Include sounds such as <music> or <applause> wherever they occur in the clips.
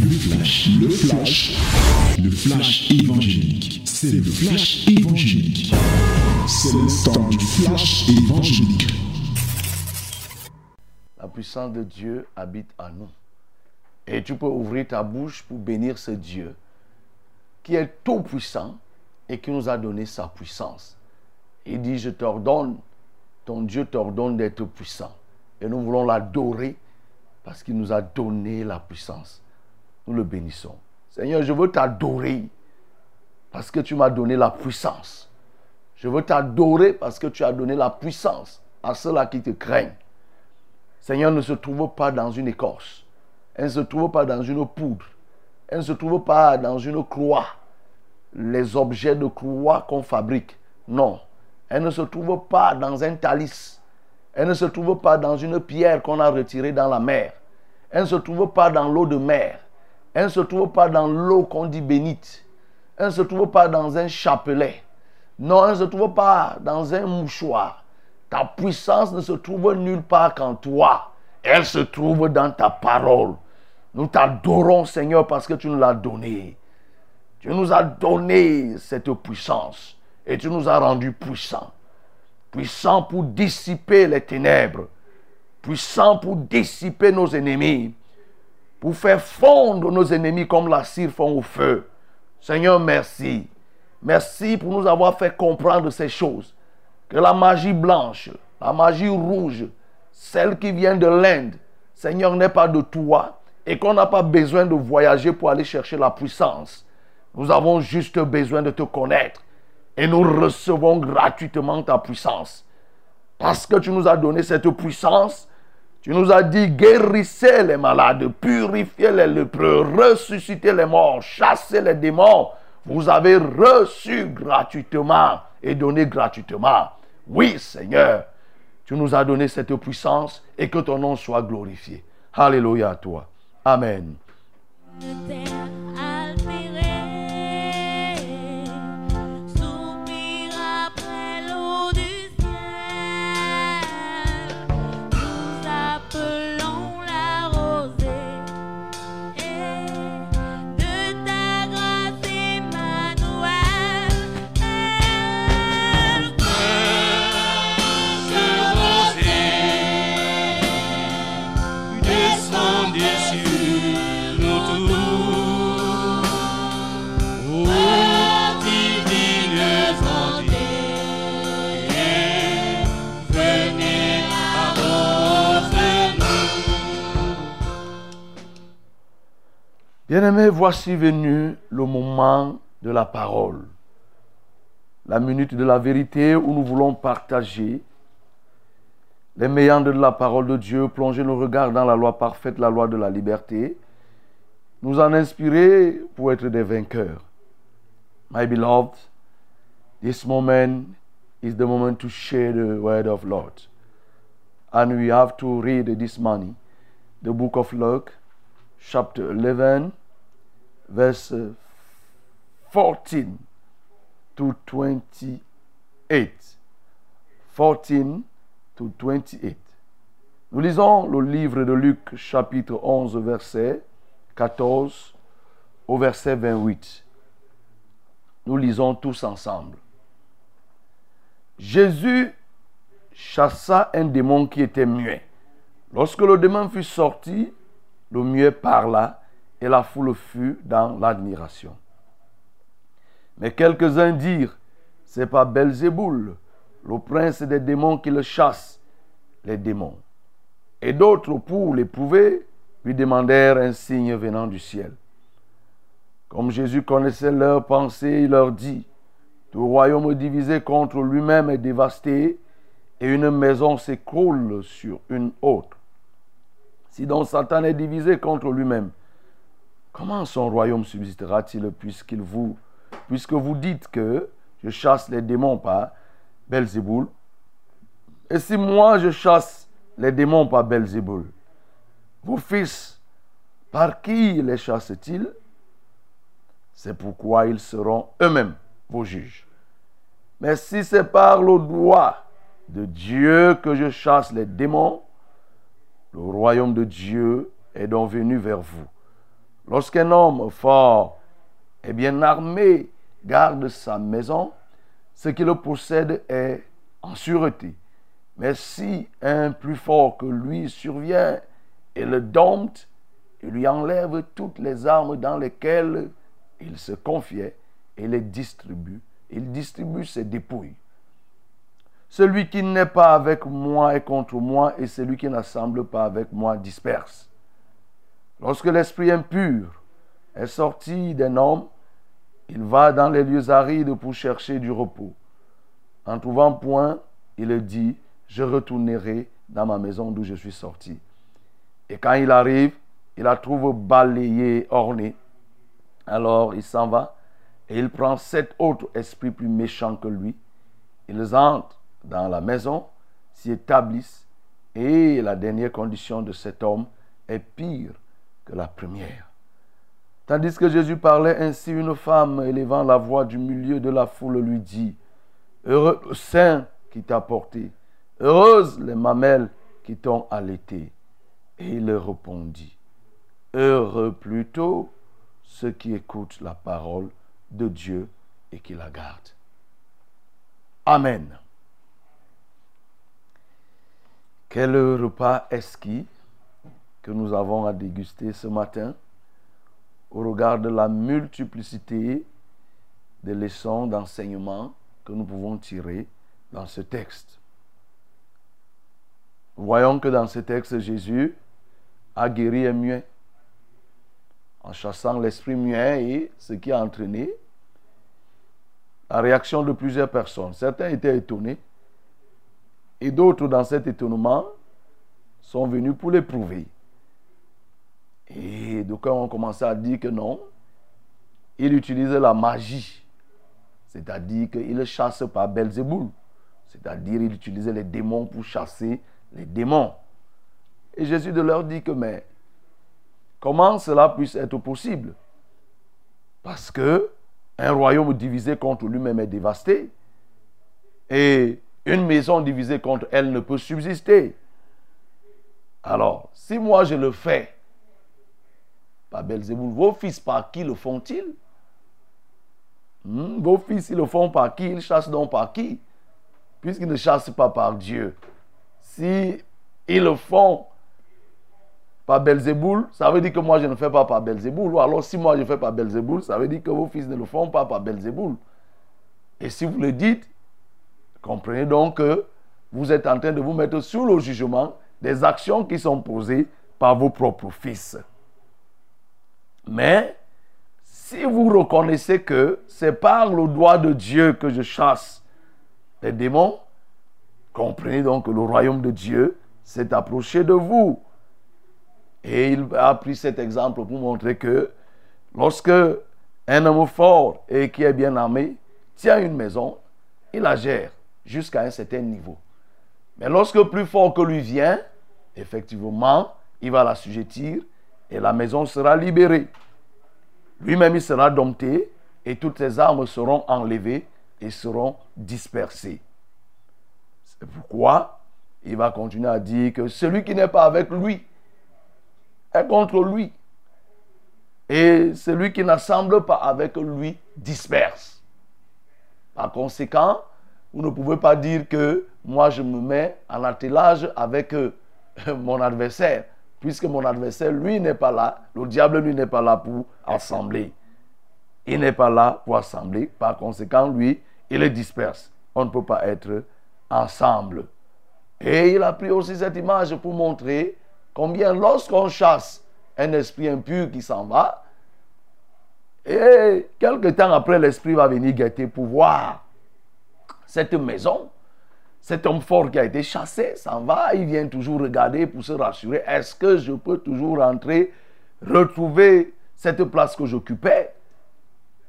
Le flash, le flash, le flash évangélique. C'est le flash évangélique. C'est le temps du flash évangélique. La puissance de Dieu habite en nous. Et tu peux ouvrir ta bouche pour bénir ce Dieu qui est tout puissant et qui nous a donné sa puissance. Il dit, je t'ordonne, ton Dieu t'ordonne d'être puissant. Et nous voulons l'adorer parce qu'il nous a donné la puissance. Nous le bénissons. Seigneur, je veux t'adorer parce que tu m'as donné la puissance. Je veux t'adorer parce que tu as donné la puissance à ceux-là qui te craignent. Seigneur ne se trouve pas dans une écorce. Elle ne se trouve pas dans une poudre. Elle ne se trouve pas dans une croix. Les objets de croix qu'on fabrique. Non. Elle ne se trouve pas dans un talice. Elle ne se trouve pas dans une pierre qu'on a retirée dans la mer. Elle ne se trouve pas dans l'eau de mer. Elle ne se trouve pas dans l'eau qu'on dit bénite. Elle ne se trouve pas dans un chapelet. Non, elle ne se trouve pas dans un mouchoir. Ta puissance ne se trouve nulle part qu'en toi. Elle se trouve dans ta parole. Nous t'adorons, Seigneur, parce que tu nous l'as donné. Tu nous as donné cette puissance et tu nous as rendus puissants. Puissants pour dissiper les ténèbres. Puissants pour dissiper nos ennemis. Pour faire fondre nos ennemis comme la cire fond au feu. Seigneur, merci. Merci pour nous avoir fait comprendre ces choses. Que la magie blanche, la magie rouge, celle qui vient de l'Inde, Seigneur, n'est pas de toi et qu'on n'a pas besoin de voyager pour aller chercher la puissance. Nous avons juste besoin de te connaître et nous recevons gratuitement ta puissance. Parce que tu nous as donné cette puissance, tu nous as dit guérissez les malades, purifiez les lépreux, ressuscitez les morts, chassez les démons. Vous avez reçu gratuitement et donné gratuitement. Oui, Seigneur, tu nous as donné cette puissance et que ton nom soit glorifié. Alléluia à toi. Amen. Bien-aimés, voici venu le moment de la parole. La minute de la vérité où nous voulons partager les méandres de la parole de Dieu, plonger nos regards dans la loi parfaite, la loi de la liberté, nous en inspirer pour être des vainqueurs. My beloved, this moment is the moment to share the word of Lord. And we have to read this morning the book of Luke, chapter 11, verse 14 to 28. 14 to 28. Nous lisons le livre de Luc, chapitre 11, verset 14 au verset 28. Nous lisons tous ensemble. Jésus chassa un démon qui était muet. Lorsque le démon fut sorti, le muet parla et la foule fut dans l'admiration. Mais quelques-uns dirent, c'est pas Belzéboul, le prince des démons qui le chasse, les démons. Et d'autres, pour l'éprouver, lui demandèrent un signe venant du ciel. Comme Jésus connaissait leurs pensées, il leur dit, tout royaume divisé contre lui-même est dévasté, et une maison s'écroule sur une autre. Si donc Satan est divisé contre lui-même, comment son royaume subsistera-t-il puisque vous dites que je chasse les démons par Belzéboul? Et si moi je chasse les démons par Belzéboul, vos fils, par qui les chassent-ils? C'est pourquoi ils seront eux-mêmes vos juges. Mais si c'est par le droit de Dieu que je chasse les démons, le royaume de Dieu est donc venu vers vous. Lorsqu'un homme fort et bien armé garde sa maison, ce qui le possède est en sûreté. Mais si un plus fort que lui survient et le dompte, il lui enlève toutes les armes dans lesquelles il se confiait et les distribue. Il distribue ses dépouilles. Celui qui n'est pas avec moi est contre moi, et celui qui n'assemble pas avec moi disperse. Lorsque l'esprit impur est sorti d'un homme, il va dans les lieux arides pour chercher du repos. En trouvant point, il dit, je retournerai dans ma maison d'où je suis sorti. Et quand il arrive, il la trouve balayée, ornée. Alors il s'en va et il prend sept autres esprits plus méchants que lui. Ils entrent dans la maison, s'y établissent et la dernière condition de cet homme est pire que la première. Tandis que Jésus parlait ainsi, une femme élevant la voix du milieu de la foule lui dit, Heureux le sein qui t'a porté, heureuses les mamelles qui t'ont allaité. Et il répondit, Heureux plutôt ceux qui écoutent la parole de Dieu et qui la gardent. Amen. Quel repas esquis que nous avons à déguster ce matin au regard de la multiplicité des leçons d'enseignement que nous pouvons tirer dans ce texte? Voyons que dans ce texte, Jésus a guéri un muet en chassant l'esprit muet et ce qui a entraîné la réaction de plusieurs personnes. Certains étaient étonnés et d'autres dans cet étonnement sont venus pour l'éprouver. Et d'aucuns ont commencé à dire que non, il utilisait la magie. C'est-à-dire qu'il chasse par Belzéboul. C'est-à-dire il utilisait les démons pour chasser les démons. Et Jésus de leur dit que mais comment cela puisse être possible? Parce que un royaume divisé contre lui-même est dévasté. Et une maison divisée contre elle ne peut subsister. Alors, si moi je le fais, par Belzéboul, vos fils par qui le font-ils? Hmm? Vos fils, ils le font par qui? Ils chassent donc par qui? Puisqu'ils ne chassent pas par Dieu. Si ils le font par Belzéboul, ça veut dire que moi je ne fais pas par Belzéboul. Ou alors si moi je fais par Belzéboul, ça veut dire que vos fils ne le font pas par Belzéboul. Et si vous le dites, Comprenez donc que vous êtes en train de vous mettre sous le jugement des actions qui sont posées par vos propres fils. Mais si vous reconnaissez que c'est par le doigt de Dieu que je chasse les démons, comprenez donc que le royaume de Dieu s'est approché de vous. Et il a pris cet exemple pour montrer que lorsque un homme fort et qui est bien armé tient une maison, il la gère jusqu'à un certain niveau. Mais lorsque plus fort que lui vient, effectivement, il va l'assujettir et la maison sera libérée. Lui-même, il sera dompté et toutes ses armes seront enlevées et seront dispersées. C'est pourquoi il va continuer à dire que celui qui n'est pas avec lui est contre lui. Et celui qui n'assemble pas avec lui disperse. Par conséquent, vous ne pouvez pas dire que moi je me mets en attelage avec euh, <laughs> mon adversaire, puisque mon adversaire, lui, n'est pas là. Le diable, lui, n'est pas là pour assembler. Il n'est pas là pour assembler. Par conséquent, lui, il est disperse. On ne peut pas être ensemble. Et il a pris aussi cette image pour montrer combien lorsqu'on chasse un esprit impur qui s'en va, et quelque temps après, l'esprit va venir guetter pour voir cette maison, cet homme fort qui a été chassé s'en va, il vient toujours regarder pour se rassurer, est-ce que je peux toujours rentrer, retrouver cette place que j'occupais?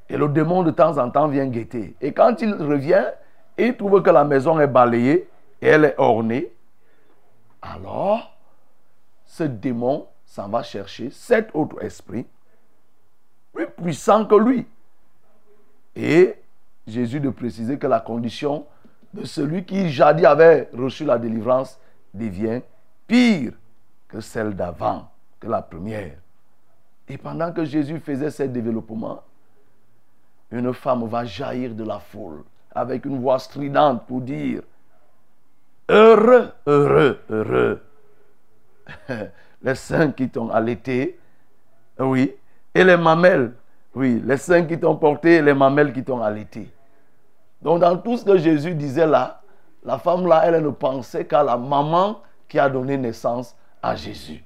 Et le démon de temps en temps vient guetter. Et quand il revient, il trouve que la maison est balayée et elle est ornée. Alors, ce démon s'en va chercher cet autre esprit, plus puissant que lui. Et Jésus de préciser que la condition de celui qui jadis avait reçu la délivrance devient pire que celle d'avant, que la première. Et pendant que Jésus faisait ce développement, une femme va jaillir de la foule avec une voix stridente pour dire Heureux, heureux, heureux. <laughs> les seins qui t'ont allaité, oui, et les mamelles, oui, les seins qui t'ont porté et les mamelles qui t'ont allaité. Donc dans tout ce que Jésus disait là, la femme là, elle ne pensait qu'à la maman qui a donné naissance à Jésus.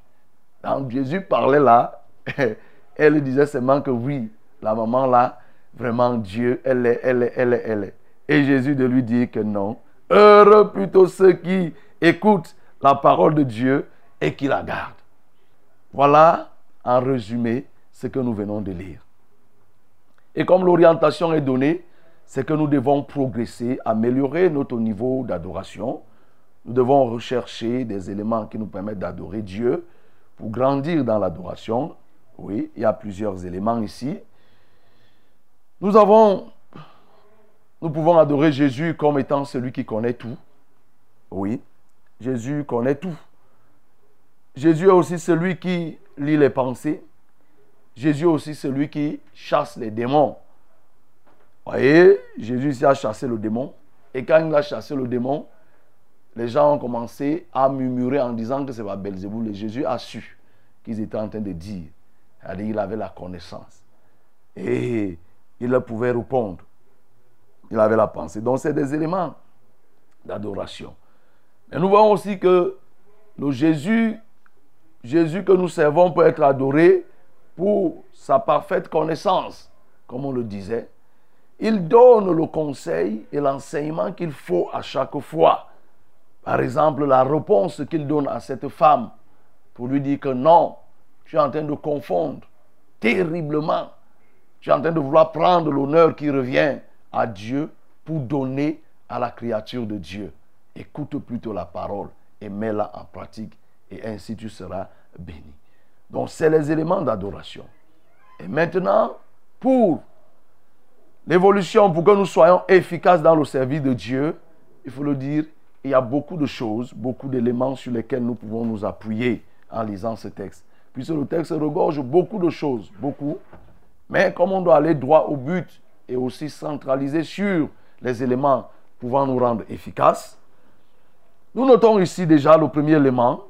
Quand Jésus parlait là, <laughs> elle disait seulement que oui, la maman là, vraiment Dieu, elle est, elle est, elle est, elle est. Et Jésus de lui dire que non. Heureux plutôt ceux qui écoutent la parole de Dieu et qui la gardent. Voilà, en résumé, ce que nous venons de lire. Et comme l'orientation est donnée, c'est que nous devons progresser, améliorer notre niveau d'adoration. Nous devons rechercher des éléments qui nous permettent d'adorer Dieu pour grandir dans l'adoration. Oui, il y a plusieurs éléments ici. Nous avons, nous pouvons adorer Jésus comme étant celui qui connaît tout. Oui, Jésus connaît tout. Jésus est aussi celui qui lit les pensées. Jésus est aussi celui qui chasse les démons. Voyez, Jésus a chassé le démon. Et quand il a chassé le démon, les gens ont commencé à murmurer en disant que c'est pas Belzéboul. Et Jésus a su qu'ils étaient en train de dire. Il avait la connaissance. Et il pouvait répondre. Il avait la pensée. Donc c'est des éléments d'adoration. Mais nous voyons aussi que le Jésus, Jésus que nous servons peut être adoré pour sa parfaite connaissance, comme on le disait. Il donne le conseil et l'enseignement qu'il faut à chaque fois. Par exemple, la réponse qu'il donne à cette femme pour lui dire que non, tu es en train de confondre terriblement. Tu es en train de vouloir prendre l'honneur qui revient à Dieu pour donner à la créature de Dieu. Écoute plutôt la parole et mets-la en pratique et ainsi tu seras béni. Donc c'est les éléments d'adoration. Et maintenant, pour l'évolution, pour que nous soyons efficaces dans le service de Dieu, il faut le dire, il y a beaucoup de choses, beaucoup d'éléments sur lesquels nous pouvons nous appuyer en lisant ce texte. Puisque le texte regorge beaucoup de choses, beaucoup. Mais comme on doit aller droit au but et aussi centraliser sur les éléments pouvant nous rendre efficaces, nous notons ici déjà le premier élément,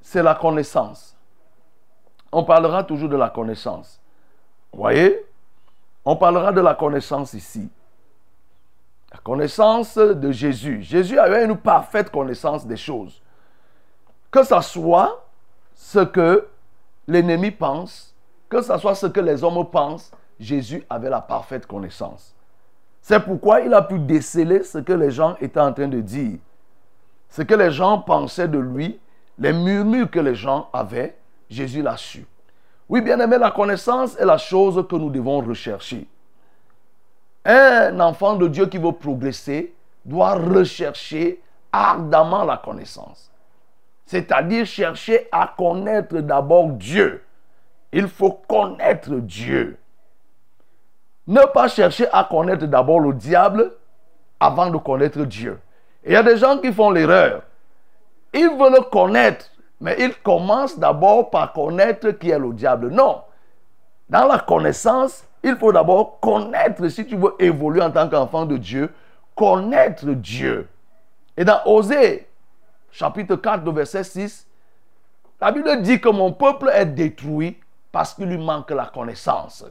c'est la connaissance. On parlera toujours de la connaissance. Vous voyez? On parlera de la connaissance ici. La connaissance de Jésus. Jésus avait une parfaite connaissance des choses. Que ce soit ce que l'ennemi pense, que ce soit ce que les hommes pensent, Jésus avait la parfaite connaissance. C'est pourquoi il a pu déceler ce que les gens étaient en train de dire, ce que les gens pensaient de lui, les murmures que les gens avaient, Jésus l'a su. Oui, bien aimé, la connaissance est la chose que nous devons rechercher. Un enfant de Dieu qui veut progresser doit rechercher ardemment la connaissance. C'est-à-dire chercher à connaître d'abord Dieu. Il faut connaître Dieu. Ne pas chercher à connaître d'abord le diable avant de connaître Dieu. il y a des gens qui font l'erreur. Ils veulent connaître, mais ils commencent d'abord par connaître qui est le diable. Non. Dans la connaissance, il faut d'abord connaître, si tu veux évoluer en tant qu'enfant de Dieu, connaître Dieu. Et dans Osée, chapitre 4, verset 6, la Bible dit que mon peuple est détruit parce qu'il lui manque la connaissance.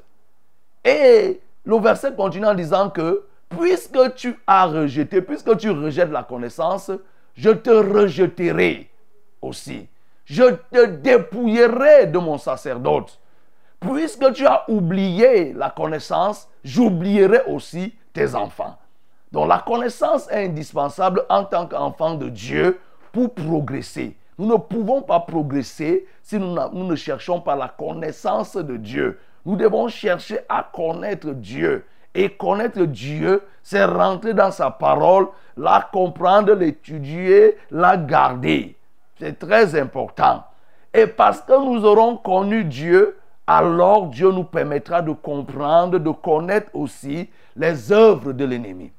Et le verset continue en disant que puisque tu as rejeté, puisque tu rejettes la connaissance, je te rejeterai aussi. Je te dépouillerai de mon sacerdoce. Puisque tu as oublié la connaissance, j'oublierai aussi tes enfants. Donc la connaissance est indispensable en tant qu'enfant de Dieu pour progresser. Nous ne pouvons pas progresser si nous, ne cherchons pas la connaissance de Dieu. Nous devons chercher à connaître Dieu. Et connaître Dieu, c'est rentrer dans sa parole, la comprendre, l'étudier, la garder. C'est très important. Et parce que nous aurons connu Dieu, alors Dieu nous permettra de comprendre, de connaître aussi les œuvres de l'ennemi.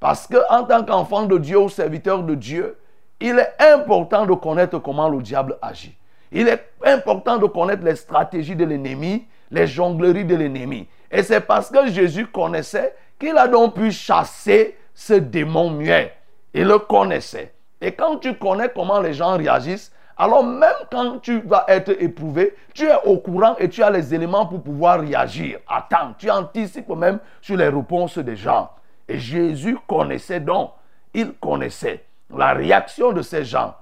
Parce que en tant qu'enfant de Dieu ou serviteur de Dieu, il est important de connaître comment le diable agit. Il est important de connaître les stratégies de l'ennemi, les jongleries de l'ennemi. Et c'est parce que Jésus connaissait qu'il a donc pu chasser ce démon muet. Il le connaissait. Et quand tu connais comment les gens réagissent, alors même quand tu vas être éprouvé, tu es au courant et tu as les éléments pour pouvoir réagir. Attends, tu anticipes même sur les réponses des gens. Et Jésus connaissait donc, il connaissait la réaction de ces gens.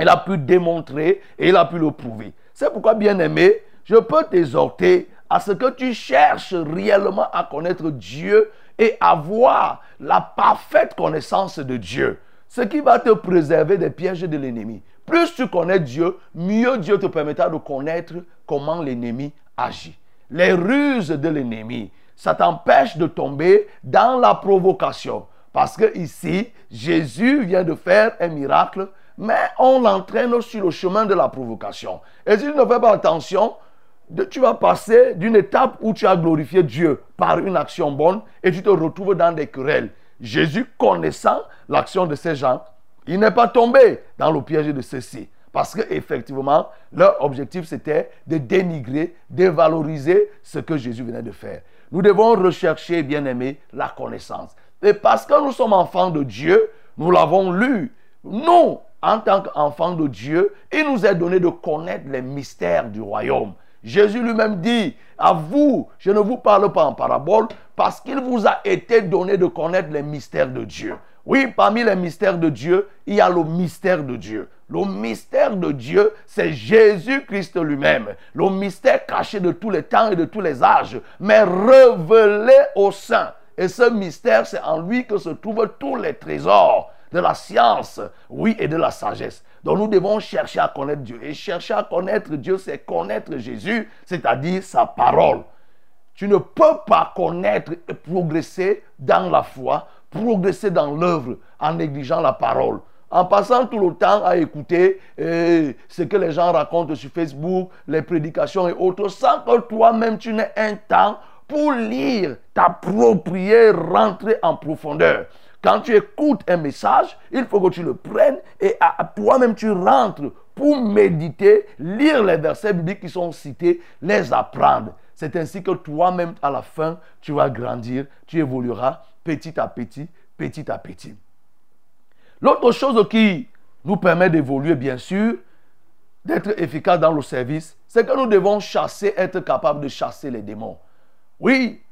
Il a pu démontrer et il a pu le prouver. C'est pourquoi, bien aimé, je peux t'exhorter à ce que tu cherches réellement à connaître Dieu et avoir la parfaite connaissance de Dieu. Ce qui va te préserver des pièges de l'ennemi. Plus tu connais Dieu, mieux Dieu te permettra de connaître comment l'ennemi agit. Les ruses de l'ennemi, ça t'empêche de tomber dans la provocation. Parce que ici, Jésus vient de faire un miracle, mais on l'entraîne sur le chemin de la provocation. Et si tu ne fais pas attention, tu vas passer d'une étape où tu as glorifié Dieu par une action bonne et tu te retrouves dans des querelles. Jésus, connaissant l'action de ces gens, il n'est pas tombé dans le piège de ceux-ci. Parce qu'effectivement, leur objectif, c'était de dénigrer, dévaloriser ce que Jésus venait de faire. Nous devons rechercher, bien aimé, la connaissance. Et parce que nous sommes enfants de Dieu, nous l'avons lu. Nous, en tant qu'enfants de Dieu, il nous est donné de connaître les mystères du royaume. Jésus lui-même dit, à vous, je ne vous parle pas en parabole, parce qu'il vous a été donné de connaître les mystères de Dieu. Oui, parmi les mystères de Dieu, il y a le mystère de Dieu. Le mystère de Dieu, c'est Jésus-Christ lui-même. Le mystère caché de tous les temps et de tous les âges, mais révélé au sein. Et ce mystère, c'est en lui que se trouvent tous les trésors de la science, oui, et de la sagesse. Donc nous devons chercher à connaître Dieu. Et chercher à connaître Dieu, c'est connaître Jésus, c'est-à-dire sa parole. Tu ne peux pas connaître et progresser dans la foi, progresser dans l'œuvre en négligeant la parole. En passant tout le temps à écouter euh, ce que les gens racontent sur Facebook, les prédications et autres, sans que toi-même tu n'aies un temps pour lire, t'approprier, rentrer en profondeur. Quand tu écoutes un message, il faut que tu le prennes et à toi-même tu rentres pour méditer, lire les versets bibliques qui sont cités, les apprendre. C'est ainsi que toi-même, à la fin, tu vas grandir, tu évolueras petit à petit, petit à petit. L'autre chose qui nous permet d'évoluer, bien sûr, d'être efficace dans le service, c'est que nous devons chasser, être capable de chasser les démons. Oui,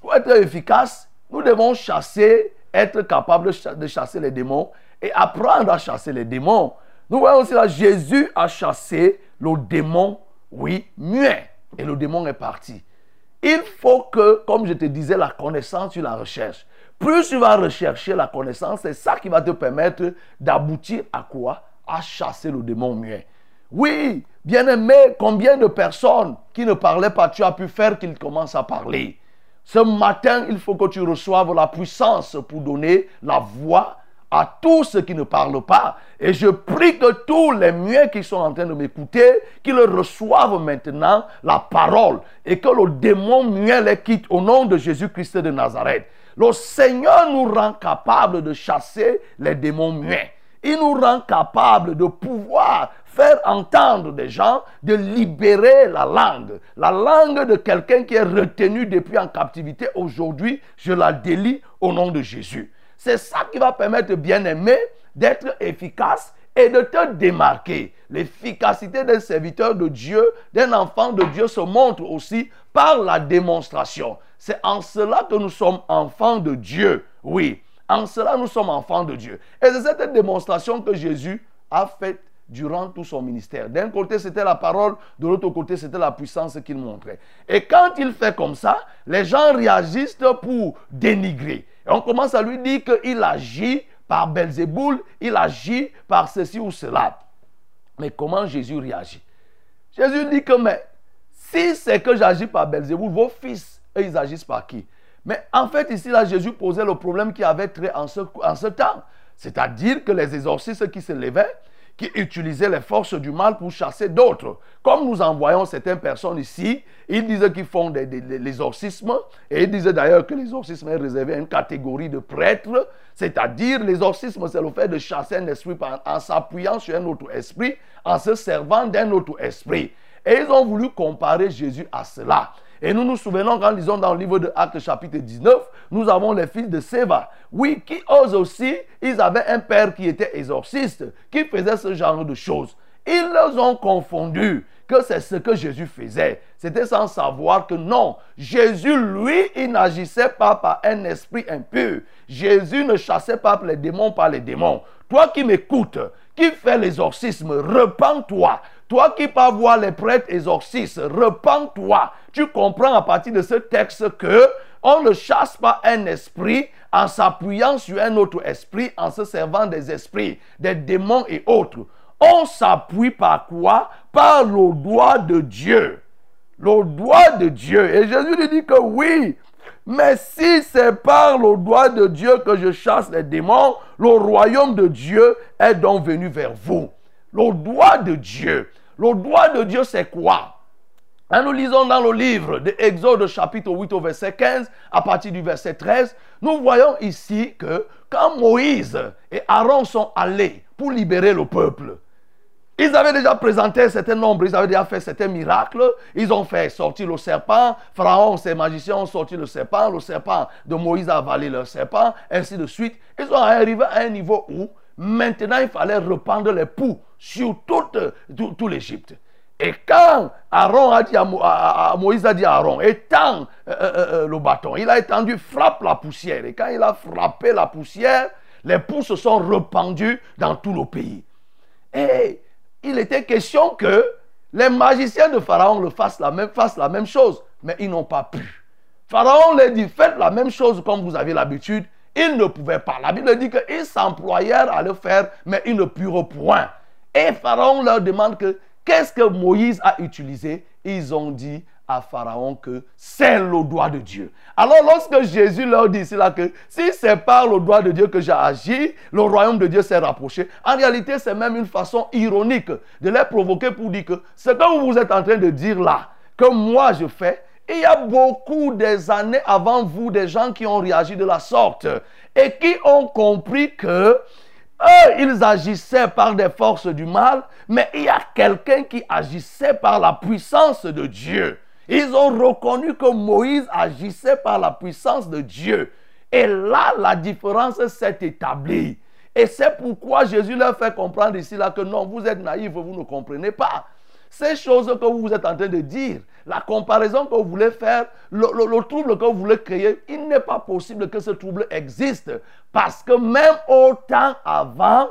pour être efficace, nous devons chasser être capable de chasser les démons et apprendre à chasser les démons. Nous voyons aussi là, Jésus a chassé le démon, oui, muet. Et le démon est parti. Il faut que, comme je te disais, la connaissance, tu la recherches. Plus tu vas rechercher la connaissance, c'est ça qui va te permettre d'aboutir à quoi? À chasser le démon muet. Oui, bien aimé, combien de personnes qui ne parlaient pas, tu as pu faire qu'ils commencent à parler? Ce matin, il faut que tu reçoives la puissance pour donner la voix à tous ceux qui ne parlent pas. Et je prie que tous les muets qui sont en train de m'écouter, qu'ils reçoivent maintenant la parole et que le démon muet les quitte au nom de Jésus-Christ de Nazareth. Le Seigneur nous rend capable de chasser les démons muets. Il nous rend capable de pouvoir faire entendre des gens, de libérer la langue. La langue de quelqu'un qui est retenu depuis en captivité, aujourd'hui, je la délie au nom de Jésus. C'est ça qui va permettre, bien aimé, d'être efficace et de te démarquer. L'efficacité d'un serviteur de Dieu, d'un enfant de Dieu se montre aussi par la démonstration. C'est en cela que nous sommes enfants de Dieu. Oui, en cela nous sommes enfants de Dieu. Et c'est cette démonstration que Jésus a faite durant tout son ministère. D'un côté, c'était la parole, de l'autre côté, c'était la puissance qu'il montrait. Et quand il fait comme ça, les gens réagissent pour dénigrer. Et on commence à lui dire qu'il agit par Belzéboul, il agit par ceci ou cela. Mais comment Jésus réagit? Jésus dit que, mais si c'est que j'agis par Belzéboul, vos fils, ils agissent par qui? Mais en fait, ici, là, Jésus posait le problème qui avait trait en ce, en ce temps. C'est-à-dire que les exorcistes qui se levaient, qui utilisaient les forces du mal pour chasser d'autres. Comme nous envoyons certaines personnes ici, ils disaient qu'ils font des, l'exorcisme, et ils disaient d'ailleurs que l'exorcisme est réservé à une catégorie de prêtres, c'est-à-dire l'exorcisme, c'est le fait de chasser un esprit en s'appuyant sur un autre esprit, en se servant d'un autre esprit. Et ils ont voulu comparer Jésus à cela. Et nous nous souvenons quand lisons dans le livre de Actes chapitre 19, nous avons les fils de Séva. Oui, qui osent aussi, ils avaient un père qui était exorciste, qui faisait ce genre de choses. Ils les ont confondus que c'est ce que Jésus faisait. C'était sans savoir que non, Jésus, lui, il n'agissait pas par un esprit impur. Jésus ne chassait pas les démons par les démons. Toi qui m'écoutes, qui fais l'exorcisme, repens-toi. Toi qui pas voir les prêtres exorcistes, repens-toi. Tu comprends à partir de ce texte que on ne chasse pas un esprit en s'appuyant sur un autre esprit, en se servant des esprits, des démons et autres. On s'appuie par quoi? Par le doigt de Dieu. Le doigt de Dieu. Et Jésus lui dit que oui, mais si c'est par le doigt de Dieu que je chasse les démons, le royaume de Dieu est donc venu vers vous. Le doigt de Dieu. Le droit de Dieu, c'est quoi? Hein, Nous lisons dans le livre de Exode chapitre 8 au verset 15, à partir du verset 13, nous voyons ici que quand Moïse et Aaron sont allés pour libérer le peuple, ils avaient déjà présenté un certain nombre, ils avaient déjà fait certains miracles, ils ont fait sortir le serpent, Pharaon, ses magiciens ont sorti le serpent, le serpent de Moïse a avalé le serpent, ainsi de suite. Ils sont arrivés à un niveau où maintenant il fallait rependre les poux sur toute, tout, l'Égypte. Et quand Aaron a dit à, Moïse a dit à Aaron, étends euh, euh, euh, le bâton, il a étendu, frappe la poussière. Et quand il a frappé la poussière, les poux se sont rependus dans tout le pays. Et il était question que les magiciens de Pharaon le fassent la même, fassent la même chose, mais ils n'ont pas pu. Pharaon leur dit, faites la même chose comme vous avez l'habitude. Ils ne pouvaient pas. La Bible dit qu'ils s'employèrent à le faire, mais ils ne purent point. Et Pharaon leur demande que qu'est-ce que Moïse a utilisé? Ils ont dit à Pharaon que c'est le doigt de Dieu. Alors lorsque Jésus leur dit cela que si c'est par le doigt de Dieu que j'ai agi, le royaume de Dieu s'est rapproché, en réalité c'est même une façon ironique de les provoquer pour dire que ce que vous êtes en train de dire là, que moi je fais, il y a beaucoup des années avant vous des gens qui ont réagi de la sorte et qui ont compris que eux, ils agissaient par des forces du mal, mais il y a quelqu'un qui agissait par la puissance de Dieu. Ils ont reconnu que Moïse agissait par la puissance de Dieu. Et là, la différence s'est établie. Et c'est pourquoi Jésus leur fait comprendre ici là que non, vous êtes naïfs, vous ne comprenez pas. Ces choses que vous êtes en train de dire, la comparaison que vous voulez faire, le, trouble que vous voulez créer, il n'est pas possible que ce trouble existe. Parce que même au temps avant,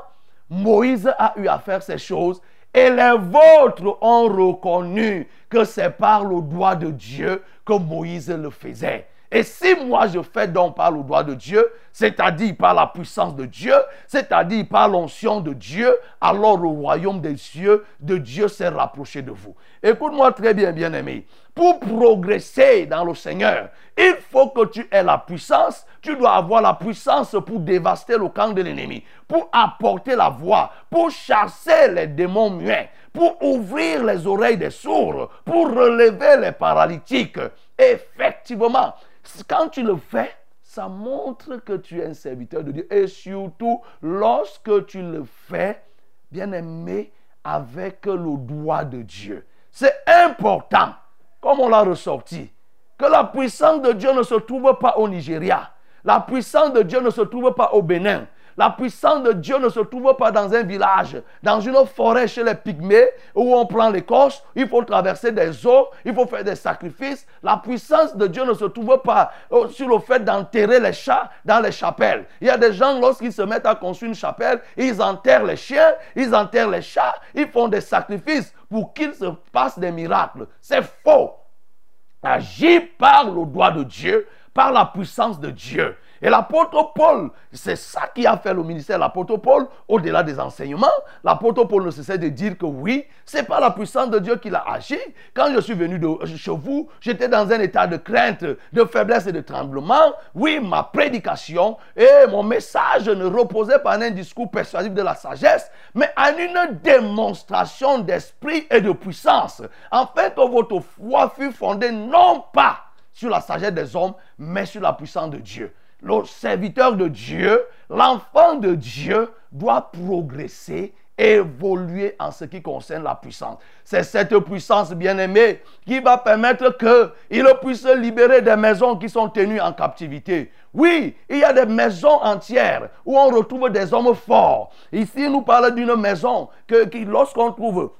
Moïse a eu à faire ces choses et les vôtres ont reconnu que c'est par le doigt de Dieu que Moïse le faisait. Et si moi je fais donc par le doigt de Dieu, c'est-à-dire par la puissance de Dieu, c'est-à-dire par l'onction de Dieu, alors le royaume des cieux de Dieu s'est rapproché de vous. Écoute-moi très bien, bien-aimé. Pour progresser dans le Seigneur, il faut que tu aies la puissance. Tu dois avoir la puissance pour dévaster le camp de l'ennemi, pour apporter la voix, pour chasser les démons muets, pour ouvrir les oreilles des sourds, pour relever les paralytiques. Effectivement, quand tu le fais, ça montre que tu es un serviteur de Dieu. Et surtout, lorsque tu le fais, bien aimé, avec le doigt de Dieu. C'est important, comme on l'a ressorti, que la puissance de Dieu ne se trouve pas au Nigeria. La puissance de Dieu ne se trouve pas au Bénin. La puissance de Dieu ne se trouve pas dans un village, dans une forêt chez les pygmées où on prend les coches, il faut traverser des eaux, il faut faire des sacrifices. La puissance de Dieu ne se trouve pas euh, sur le fait d'enterrer les chats dans les chapelles. Il y a des gens, lorsqu'ils se mettent à construire une chapelle, ils enterrent les chiens, ils enterrent les chats, ils font des sacrifices pour qu'il se passe des miracles. C'est faux. Agis par le doigt de Dieu par la puissance de Dieu. Et l'apôtre Paul, c'est ça qui a fait le ministère. L'apôtre Paul, au-delà des enseignements, l'apôtre Paul ne cessait de dire que oui, c'est pas la puissance de Dieu qui l'a agi. Quand je suis venu de, chez vous, j'étais dans un état de crainte, de faiblesse et de tremblement. Oui, ma prédication et mon message ne reposaient pas en un discours persuasif de la sagesse, mais en une démonstration d'esprit et de puissance. En fait, votre foi fut fondée non pas sur la sagesse des hommes, mais sur la puissance de Dieu le serviteur de Dieu, l'enfant de Dieu doit progresser, évoluer en ce qui concerne la puissance. C'est cette puissance bien-aimée qui va permettre qu'il puisse libérer des maisons qui sont tenues en captivité. Oui, il y a des maisons entières où on retrouve des hommes forts. Ici, nous parlons d'une maison lorsqu'on trouve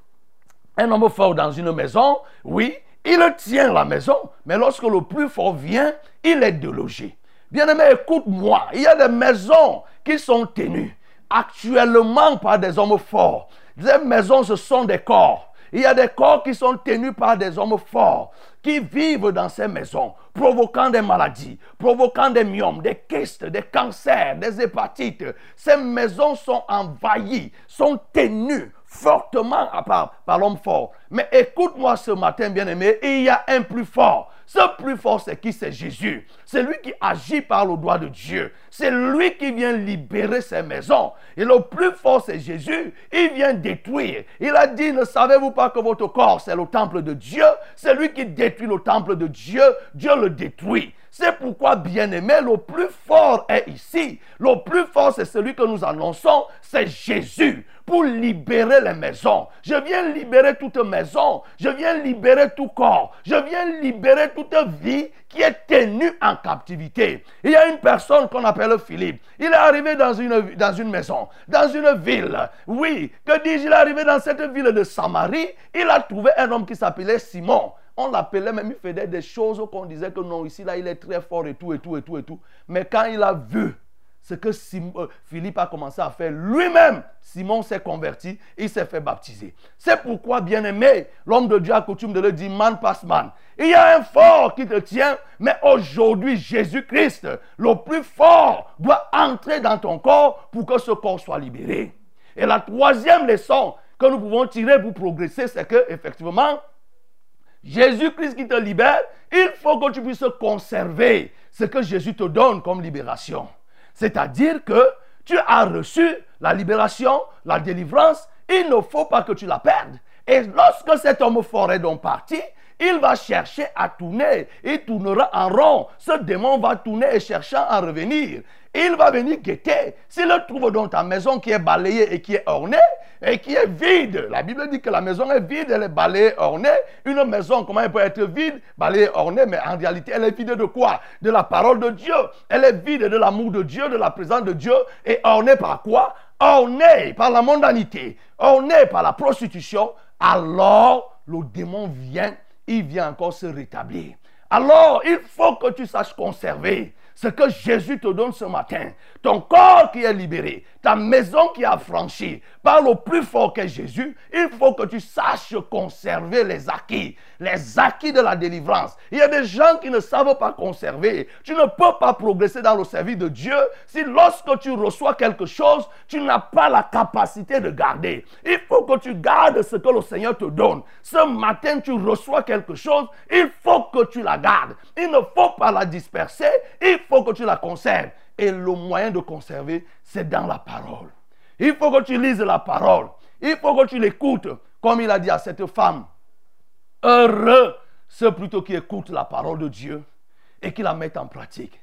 un homme fort dans une maison, oui, il tient la maison, mais lorsque le plus fort vient, il est délogé. Bien-aimé, écoute-moi. Il y a des maisons qui sont tenues actuellement par des hommes forts. Ces maisons, ce sont des corps. Il y a des corps qui sont tenus par des hommes forts qui vivent dans ces maisons, provoquant des maladies, provoquant des myomes, des kystes, des cancers, des hépatites. Ces maisons sont envahies, sont tenues fortement par, par l'homme fort. Mais écoute-moi ce matin, bien-aimé, il y a un plus fort. Ce plus fort, c'est qui? C'est Jésus. C'est lui qui agit par le droit de Dieu. C'est lui qui vient libérer ses maisons. Et le plus fort, c'est Jésus. Il vient détruire. Il a dit, ne savez-vous pas que votre corps, c'est le temple de Dieu? C'est lui qui détruit le temple de Dieu. Dieu le détruit. C'est pourquoi, bien-aimé, le plus fort est ici. Le plus fort, c'est celui que nous annonçons, c'est Jésus pour libérer les maisons. Je viens libérer toute maison. Je viens libérer tout corps. Je viens libérer toute vie qui est tenue en captivité. Il y a une personne qu'on appelle Philippe. Il est arrivé dans une, dans une maison, dans une ville. Oui, que dis-je, il est arrivé dans cette ville de Samarie. Il a trouvé un homme qui s'appelait Simon. On l'appelait même, il faisait des choses qu'on disait que non, ici, là, il est très fort et tout, et tout, et tout, et tout. Mais quand il a vu ce que euh, Philippe a commencé à faire lui-même. Simon s'est converti, il s'est fait baptiser. C'est pourquoi, bien-aimé, l'homme de Dieu a coutume de le dire, man passe man. Il y a un fort qui te tient, mais aujourd'hui, Jésus-Christ, le plus fort, doit entrer dans ton corps pour que ce corps soit libéré. Et la troisième leçon que nous pouvons tirer pour progresser, c'est que, effectivement, Jésus-Christ qui te libère, il faut que tu puisses conserver ce que Jésus te donne comme libération. C'est-à-dire que tu as reçu la libération, la délivrance, il ne faut pas que tu la perdes. Et lorsque cet homme fort est donc parti, il va chercher à tourner. Il tournera en rond. Ce démon va tourner et chercher à revenir. Il va venir guetter. S'il le trouve dans ta maison qui est balayée et qui est ornée et qui est vide, la Bible dit que la maison est vide, elle est balayée, ornée. Une maison, comment elle peut être vide, balayée, ornée, mais en réalité, elle est vide de quoi? De la parole de Dieu. Elle est vide de l'amour de Dieu, de la présence de Dieu et ornée par quoi? Ornée par la mondanité, ornée par la prostitution. Alors, le démon vient, il vient encore se rétablir. Alors, il faut que tu saches conserver ce que Jésus te donne ce matin, ton corps qui est libéré, ta maison qui a franchi par le plus fort que Jésus, il faut que tu saches conserver les acquis, les acquis de la délivrance. Il y a des gens qui ne savent pas conserver. Tu ne peux pas progresser dans le service de Dieu si lorsque tu reçois quelque chose, tu n'as pas la capacité de garder. Il faut que tu gardes ce que le Seigneur te donne. Ce matin, tu reçois quelque chose, il faut que tu la gardes. Il ne faut pas la disperser, il faut que tu la conserves. Et le moyen de conserver, c'est dans la parole. Il faut que tu lises la parole. Il faut que tu l'écoutes. Comme il a dit à cette femme, heureux ceux plutôt qui écoutent la parole de Dieu et qui la mettent en pratique.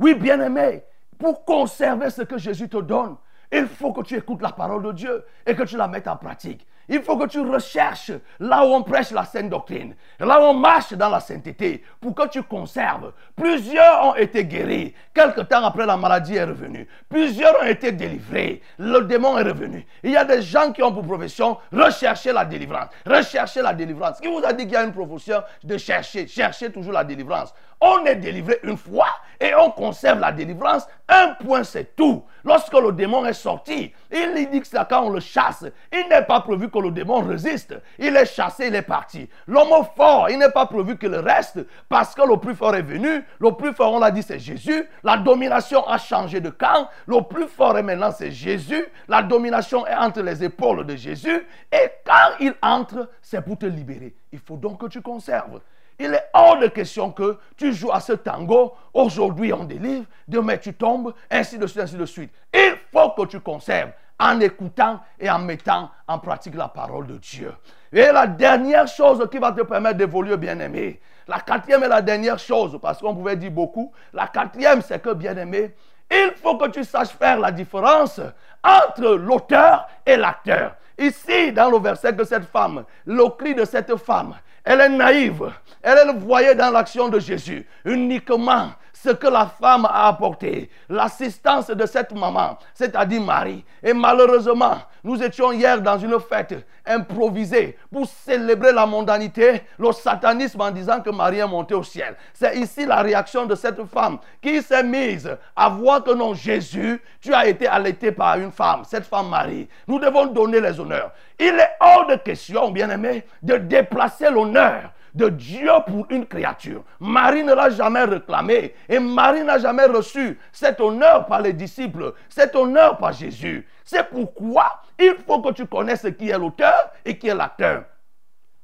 Oui, bien-aimé, pour conserver ce que Jésus te donne, il faut que tu écoutes la parole de Dieu et que tu la mettes en pratique. Il faut que tu recherches là où on prêche la sainte doctrine, là où on marche dans la sainteté, pour que tu conserves. Plusieurs ont été guéris. Quelque temps après, la maladie est revenue. Plusieurs ont été délivrés. Le démon est revenu. Il y a des gens qui ont pour profession rechercher la délivrance. Rechercher la délivrance. Qui vous a dit qu'il y a une profession de chercher, chercher toujours la délivrance? On est délivré une fois et on conserve la délivrance, un point c'est tout. Lorsque le démon est sorti, il dit que c'est quand on le chasse. Il n'est pas prévu que le démon résiste. Il est chassé, il est parti. L'homme fort, il n'est pas prévu qu'il reste parce que le plus fort est venu. Le plus fort, on l'a dit, c'est Jésus. La domination a changé de camp. Le plus fort est maintenant, c'est Jésus. La domination est entre les épaules de Jésus. Et quand il entre, c'est pour te libérer. Il faut donc que tu conserves. Il est hors de question que tu joues à ce tango. Aujourd'hui, on délivre. Demain, tu tombes. Ainsi de suite, ainsi de suite. Il faut que tu conserves en écoutant et en mettant en pratique la parole de Dieu. Et la dernière chose qui va te permettre d'évoluer, bien-aimé, la quatrième et la dernière chose, parce qu'on pouvait dire beaucoup, la quatrième, c'est que, bien-aimé, il faut que tu saches faire la différence entre l'auteur et l'acteur. Ici, dans le verset de cette femme, le cri de cette femme, elle est naïve. Elle, elle voyait dans l'action de Jésus uniquement ce que la femme a apporté, l'assistance de cette maman, c'est-à-dire Marie. Et malheureusement, nous étions hier dans une fête improvisée pour célébrer la mondanité, le satanisme en disant que Marie est montée au ciel. C'est ici la réaction de cette femme qui s'est mise à voir que non, Jésus, tu as été allaité par une femme, cette femme Marie. Nous devons donner les honneurs. Il est hors de question, bien-aimé, de déplacer l'honneur de Dieu pour une créature. Marie ne l'a jamais réclamé et Marie n'a jamais reçu cet honneur par les disciples, cet honneur par Jésus. C'est pourquoi il faut que tu connaisses qui est l'auteur et qui est l'acteur.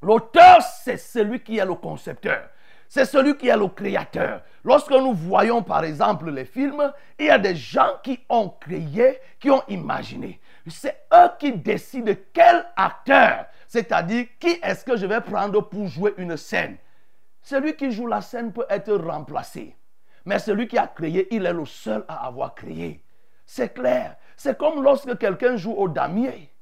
L'auteur, c'est celui qui est le concepteur. C'est celui qui est le créateur. Lorsque nous voyons par exemple les films, il y a des gens qui ont créé, qui ont imaginé. C'est eux qui décident quel acteur c'est-à-dire, qui est-ce que je vais prendre pour jouer une scène? Celui qui joue la scène peut être remplacé. Mais celui qui a créé, il est le seul à avoir créé. C'est clair. C'est comme lorsque quelqu'un joue au damier.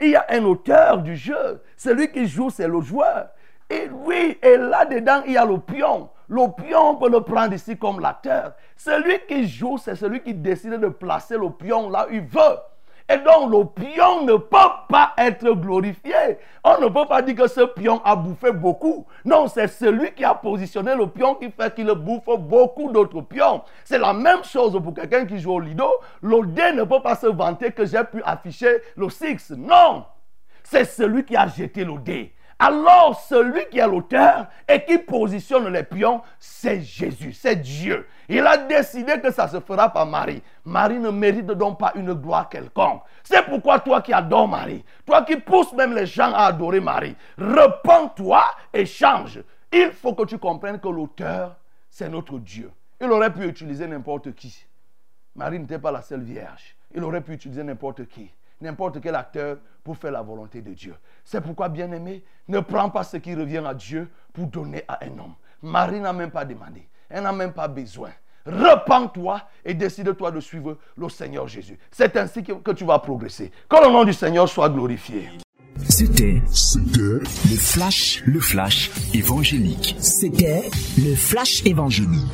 Il y a un auteur du jeu. Celui qui joue, c'est le joueur. Et oui, et là-dedans, il y a le pion. Le pion, on peut le prendre ici comme l'acteur. Celui qui joue, c'est celui qui décide de placer le pion là où il veut. Et donc le pion ne peut pas être glorifié. On ne peut pas dire que ce pion a bouffé beaucoup. Non, c'est celui qui a positionné le pion qui fait qu'il bouffe beaucoup d'autres pions. C'est la même chose pour quelqu'un qui joue au lido. Le ne peut pas se vanter que j'ai pu afficher le 6. Non, c'est celui qui a jeté le dé. Alors celui qui est l'auteur et qui positionne les pions, c'est Jésus, c'est Dieu. Il a décidé que ça se fera par Marie. Marie ne mérite donc pas une gloire quelconque. C'est pourquoi toi qui adores Marie, toi qui pousses même les gens à adorer Marie, repens-toi et change. Il faut que tu comprennes que l'auteur, c'est notre Dieu. Il aurait pu utiliser n'importe qui. Marie n'était pas la seule vierge. Il aurait pu utiliser n'importe qui n'importe quel acteur pour faire la volonté de Dieu. C'est pourquoi, bien-aimé, ne prends pas ce qui revient à Dieu pour donner à un homme. Marie n'a même pas demandé. Elle n'a même pas besoin. Repends-toi et décide-toi de suivre le Seigneur Jésus. C'est ainsi que, tu vas progresser. Que le nom du Seigneur soit glorifié. C'était, c'était le flash, le flash évangélique. C'était le flash évangélique.